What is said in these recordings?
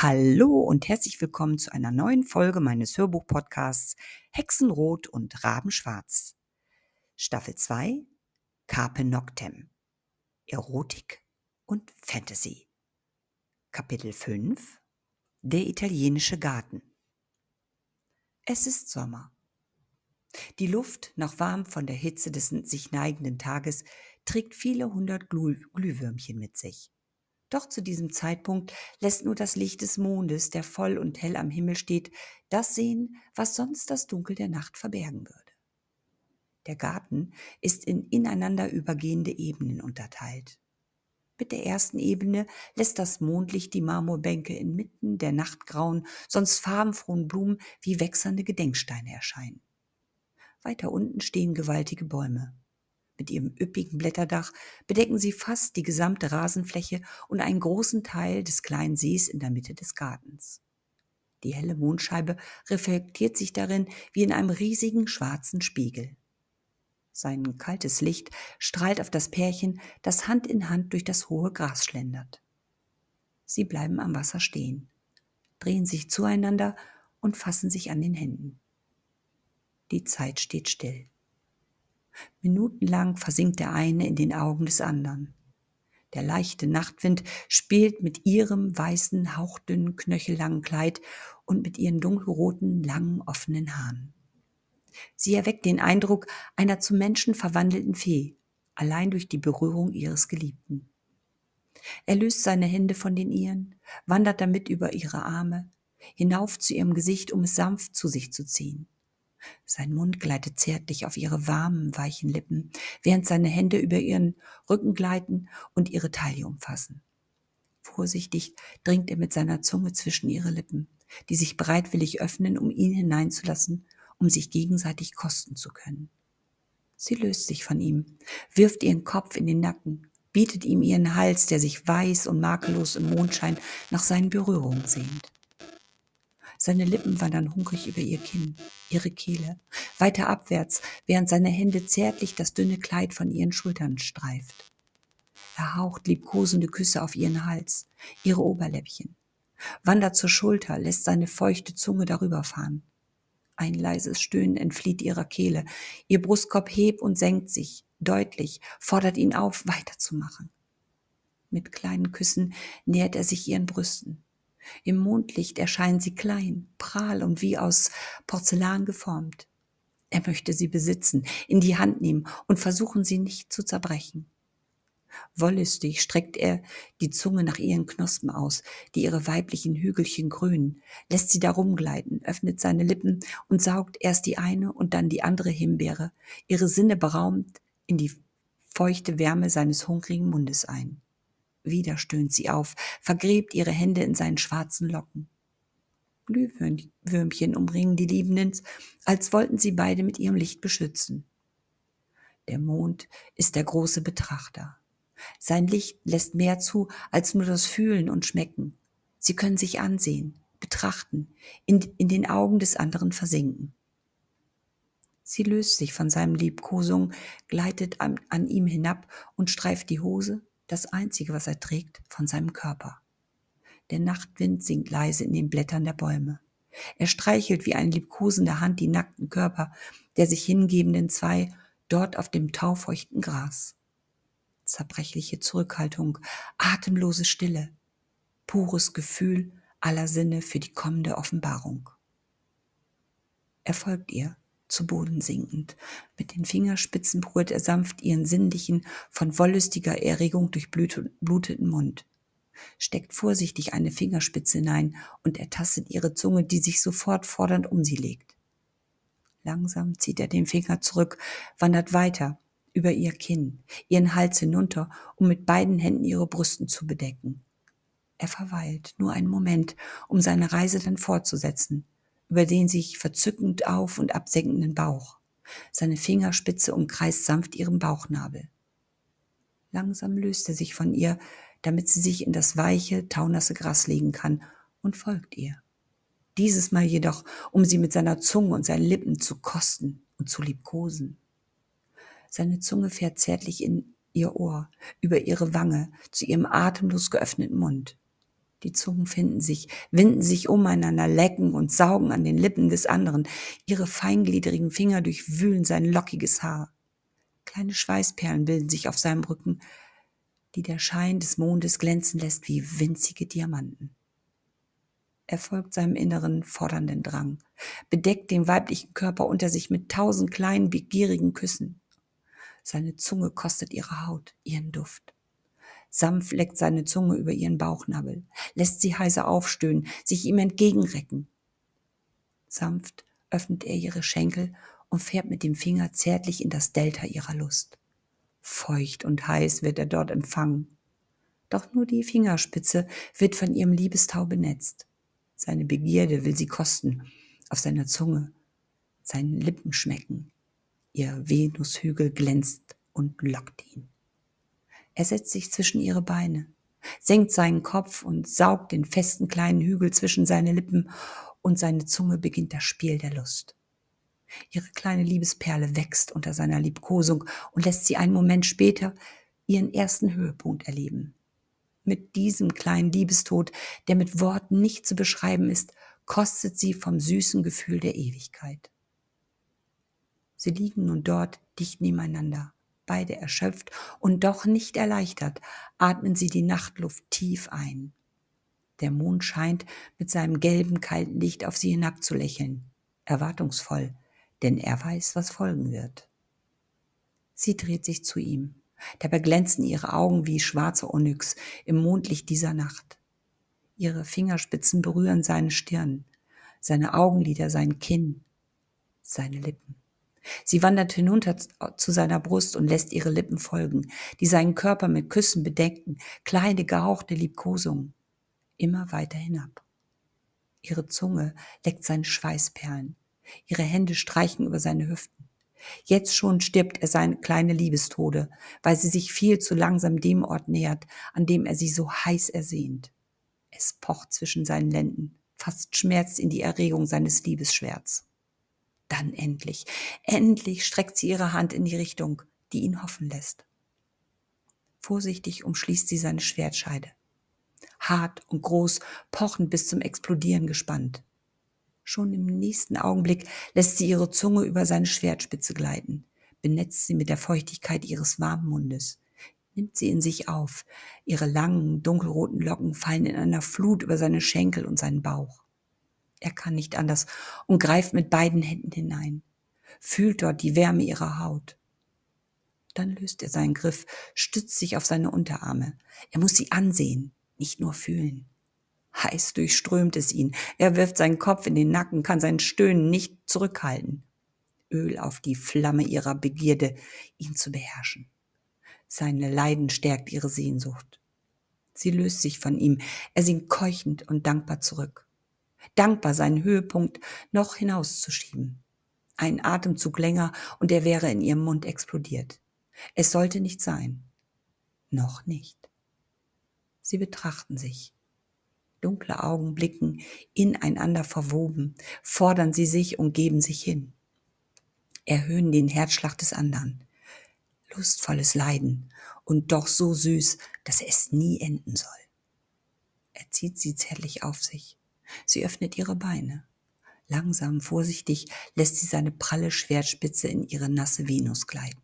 Hallo und herzlich willkommen zu einer neuen Folge meines Hörbuch-Podcasts Hexenrot und Rabenschwarz. Staffel 2 Carpe Noctem Erotik und Fantasy. Kapitel 5 Der italienische Garten. Es ist Sommer. Die Luft, noch warm von der Hitze des sich neigenden Tages, trägt viele hundert Glühwürmchen mit sich. Doch zu diesem Zeitpunkt lässt nur das Licht des Mondes, der voll und hell am Himmel steht, das sehen, was sonst das Dunkel der Nacht verbergen würde. Der Garten ist in ineinander übergehende Ebenen unterteilt. Mit der ersten Ebene lässt das Mondlicht die Marmorbänke inmitten der nachtgrauen, sonst farbenfrohen Blumen wie wechselnde Gedenksteine erscheinen. Weiter unten stehen gewaltige Bäume. Mit ihrem üppigen Blätterdach bedecken sie fast die gesamte Rasenfläche und einen großen Teil des kleinen Sees in der Mitte des Gartens. Die helle Mondscheibe reflektiert sich darin wie in einem riesigen schwarzen Spiegel. Sein kaltes Licht strahlt auf das Pärchen, das Hand in Hand durch das hohe Gras schlendert. Sie bleiben am Wasser stehen, drehen sich zueinander und fassen sich an den Händen. Die Zeit steht still. Minutenlang versinkt der eine in den Augen des anderen. Der leichte Nachtwind spielt mit ihrem weißen, hauchdünnen, knöchellangen Kleid und mit ihren dunkelroten, langen, offenen Haaren. Sie erweckt den Eindruck einer zum Menschen verwandelten Fee, allein durch die Berührung ihres Geliebten. Er löst seine Hände von den ihren, wandert damit über ihre Arme, hinauf zu ihrem Gesicht, um es sanft zu sich zu ziehen. Sein Mund gleitet zärtlich auf ihre warmen, weichen Lippen, während seine Hände über ihren Rücken gleiten und ihre Taille umfassen. Vorsichtig dringt er mit seiner Zunge zwischen ihre Lippen, die sich bereitwillig öffnen, um ihn hineinzulassen, um sich gegenseitig kosten zu können. Sie löst sich von ihm, wirft ihren Kopf in den Nacken, bietet ihm ihren Hals, der sich weiß und makellos im Mondschein nach seinen Berührungen sehnt. Seine Lippen wandern hungrig über ihr Kinn, ihre Kehle, weiter abwärts, während seine Hände zärtlich das dünne Kleid von ihren Schultern streift. Er haucht liebkosende Küsse auf ihren Hals, ihre Oberläppchen, wandert zur Schulter, lässt seine feuchte Zunge darüber fahren. Ein leises Stöhnen entflieht ihrer Kehle, ihr Brustkorb hebt und senkt sich, deutlich, fordert ihn auf, weiterzumachen. Mit kleinen Küssen nähert er sich ihren Brüsten. Im Mondlicht erscheinen sie klein, prahl und wie aus Porzellan geformt. Er möchte sie besitzen, in die Hand nehmen und versuchen, sie nicht zu zerbrechen. Wollüstig streckt er die Zunge nach ihren Knospen aus, die ihre weiblichen Hügelchen grünen, lässt sie darum gleiten, öffnet seine Lippen und saugt erst die eine und dann die andere Himbeere, ihre Sinne beraumt, in die feuchte Wärme seines hungrigen Mundes ein. Wieder stöhnt sie auf, vergräbt ihre Hände in seinen schwarzen Locken. Glühwürmchen umringen die Liebenden, als wollten sie beide mit ihrem Licht beschützen. Der Mond ist der große Betrachter. Sein Licht lässt mehr zu als nur das Fühlen und Schmecken. Sie können sich ansehen, betrachten, in, in den Augen des anderen versinken. Sie löst sich von seinem Liebkosung, gleitet an, an ihm hinab und streift die Hose, das Einzige, was er trägt, von seinem Körper. Der Nachtwind singt leise in den Blättern der Bäume. Er streichelt wie eine liebkosende Hand die nackten Körper der sich hingebenden zwei dort auf dem taufeuchten Gras. Zerbrechliche Zurückhaltung, atemlose Stille, pures Gefühl aller Sinne für die kommende Offenbarung. Er folgt ihr, zu Boden sinkend. Mit den Fingerspitzen berührt er sanft ihren sinnlichen, von wollüstiger Erregung durchbluteten Mund, steckt vorsichtig eine Fingerspitze hinein und ertastet ihre Zunge, die sich sofort fordernd um sie legt. Langsam zieht er den Finger zurück, wandert weiter über ihr Kinn, ihren Hals hinunter, um mit beiden Händen ihre Brüsten zu bedecken. Er verweilt nur einen Moment, um seine Reise dann fortzusetzen, über den sich verzückend auf und absenkenden Bauch. Seine Fingerspitze umkreist sanft ihren Bauchnabel. Langsam löst er sich von ihr, damit sie sich in das weiche, taunasse Gras legen kann, und folgt ihr. Dieses Mal jedoch, um sie mit seiner Zunge und seinen Lippen zu kosten und zu liebkosen. Seine Zunge fährt zärtlich in ihr Ohr, über ihre Wange, zu ihrem atemlos geöffneten Mund. Die Zungen finden sich, winden sich umeinander, lecken und saugen an den Lippen des anderen. Ihre feingliedrigen Finger durchwühlen sein lockiges Haar. Kleine Schweißperlen bilden sich auf seinem Rücken, die der Schein des Mondes glänzen lässt wie winzige Diamanten. Er folgt seinem inneren fordernden Drang, bedeckt den weiblichen Körper unter sich mit tausend kleinen, begierigen Küssen. Seine Zunge kostet ihre Haut, ihren Duft. Sanft leckt seine Zunge über ihren Bauchnabel, lässt sie heiser aufstöhnen, sich ihm entgegenrecken. Sanft öffnet er ihre Schenkel und fährt mit dem Finger zärtlich in das Delta ihrer Lust. Feucht und heiß wird er dort empfangen. Doch nur die Fingerspitze wird von ihrem Liebestau benetzt. Seine Begierde will sie kosten, auf seiner Zunge, seinen Lippen schmecken. Ihr Venushügel glänzt und lockt ihn. Er setzt sich zwischen ihre Beine, senkt seinen Kopf und saugt den festen kleinen Hügel zwischen seine Lippen und seine Zunge beginnt das Spiel der Lust. Ihre kleine Liebesperle wächst unter seiner Liebkosung und lässt sie einen Moment später ihren ersten Höhepunkt erleben. Mit diesem kleinen Liebestod, der mit Worten nicht zu beschreiben ist, kostet sie vom süßen Gefühl der Ewigkeit. Sie liegen nun dort dicht nebeneinander beide erschöpft und doch nicht erleichtert, atmen sie die Nachtluft tief ein. Der Mond scheint mit seinem gelben, kalten Licht auf sie hinabzulächeln, erwartungsvoll, denn er weiß, was folgen wird. Sie dreht sich zu ihm. Dabei glänzen ihre Augen wie schwarze Onyx im Mondlicht dieser Nacht. Ihre Fingerspitzen berühren seine Stirn, seine Augenlider, sein Kinn, seine Lippen. Sie wandert hinunter zu seiner Brust und lässt ihre Lippen folgen, die seinen Körper mit Küssen bedecken, kleine gehauchte Liebkosungen. Immer weiter hinab. Ihre Zunge leckt seine Schweißperlen. Ihre Hände streichen über seine Hüften. Jetzt schon stirbt er seine kleine Liebestode, weil sie sich viel zu langsam dem Ort nähert, an dem er sie so heiß ersehnt. Es pocht zwischen seinen Lenden, fast schmerzt in die Erregung seines Liebesschwerts. Dann endlich, endlich streckt sie ihre Hand in die Richtung, die ihn hoffen lässt. Vorsichtig umschließt sie seine Schwertscheide. Hart und groß, pochend bis zum Explodieren gespannt. Schon im nächsten Augenblick lässt sie ihre Zunge über seine Schwertspitze gleiten, benetzt sie mit der Feuchtigkeit ihres warmen Mundes, nimmt sie in sich auf. Ihre langen, dunkelroten Locken fallen in einer Flut über seine Schenkel und seinen Bauch. Er kann nicht anders und greift mit beiden Händen hinein, fühlt dort die Wärme ihrer Haut. Dann löst er seinen Griff, stützt sich auf seine Unterarme. Er muss sie ansehen, nicht nur fühlen. Heiß durchströmt es ihn. Er wirft seinen Kopf in den Nacken, kann sein Stöhnen nicht zurückhalten. Öl auf die Flamme ihrer Begierde, ihn zu beherrschen. Seine Leiden stärkt ihre Sehnsucht. Sie löst sich von ihm. Er sinkt keuchend und dankbar zurück dankbar, seinen Höhepunkt noch hinauszuschieben. Ein Atemzug länger und er wäre in ihrem Mund explodiert. Es sollte nicht sein. Noch nicht. Sie betrachten sich. Dunkle Augen blicken ineinander verwoben, fordern sie sich und geben sich hin. Erhöhen den Herzschlag des anderen. Lustvolles Leiden und doch so süß, dass es nie enden soll. Er zieht sie zärtlich auf sich. Sie öffnet ihre Beine. Langsam, vorsichtig lässt sie seine pralle Schwertspitze in ihre nasse Venus gleiten.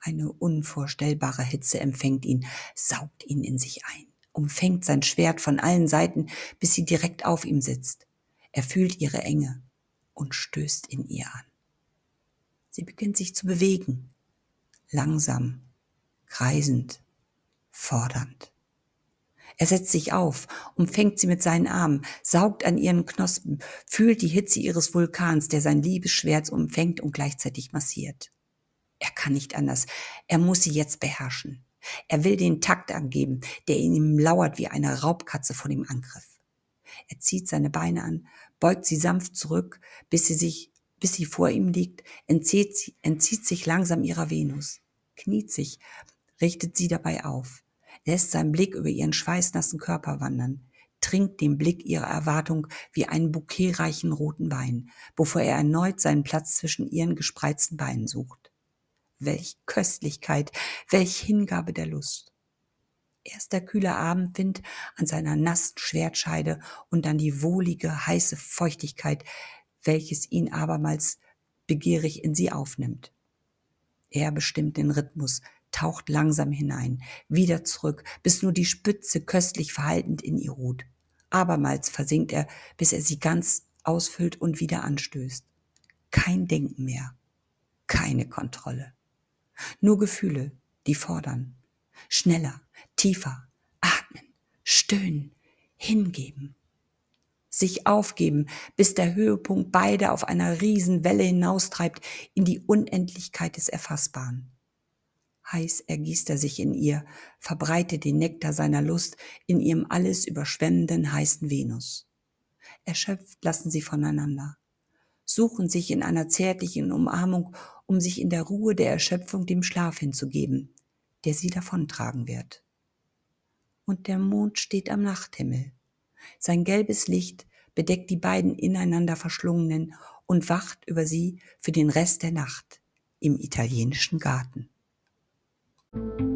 Eine unvorstellbare Hitze empfängt ihn, saugt ihn in sich ein, umfängt sein Schwert von allen Seiten, bis sie direkt auf ihm sitzt. Er fühlt ihre Enge und stößt in ihr an. Sie beginnt sich zu bewegen, langsam, kreisend, fordernd. Er setzt sich auf, umfängt sie mit seinen Armen, saugt an ihren Knospen, fühlt die Hitze ihres Vulkans, der sein Liebesschwert umfängt und gleichzeitig massiert. Er kann nicht anders. Er muss sie jetzt beherrschen. Er will den Takt angeben, der in ihm lauert wie eine Raubkatze vor dem Angriff. Er zieht seine Beine an, beugt sie sanft zurück, bis sie sich, bis sie vor ihm liegt, entzieht, entzieht sich langsam ihrer Venus, kniet sich, richtet sie dabei auf lässt seinen Blick über ihren schweißnassen Körper wandern, trinkt den Blick ihrer Erwartung wie einen bouquetreichen roten Wein, bevor er erneut seinen Platz zwischen ihren gespreizten Beinen sucht. Welch Köstlichkeit, welch Hingabe der Lust. Erst der kühle Abendwind an seiner nassen Schwertscheide und dann die wohlige, heiße Feuchtigkeit, welches ihn abermals begierig in sie aufnimmt. Er bestimmt den Rhythmus, taucht langsam hinein, wieder zurück, bis nur die Spitze köstlich verhaltend in ihr ruht. Abermals versinkt er, bis er sie ganz ausfüllt und wieder anstößt. Kein Denken mehr, keine Kontrolle. Nur Gefühle, die fordern. Schneller, tiefer, atmen, stöhnen, hingeben. Sich aufgeben, bis der Höhepunkt beide auf einer Riesenwelle hinaustreibt in die Unendlichkeit des Erfassbaren. Heiß ergießt er sich in ihr, verbreitet den Nektar seiner Lust in ihrem alles überschwemmenden heißen Venus. Erschöpft lassen sie voneinander, suchen sich in einer zärtlichen Umarmung, um sich in der Ruhe der Erschöpfung dem Schlaf hinzugeben, der sie davontragen wird. Und der Mond steht am Nachthimmel. Sein gelbes Licht bedeckt die beiden ineinander verschlungenen und wacht über sie für den Rest der Nacht im italienischen Garten. Thank you.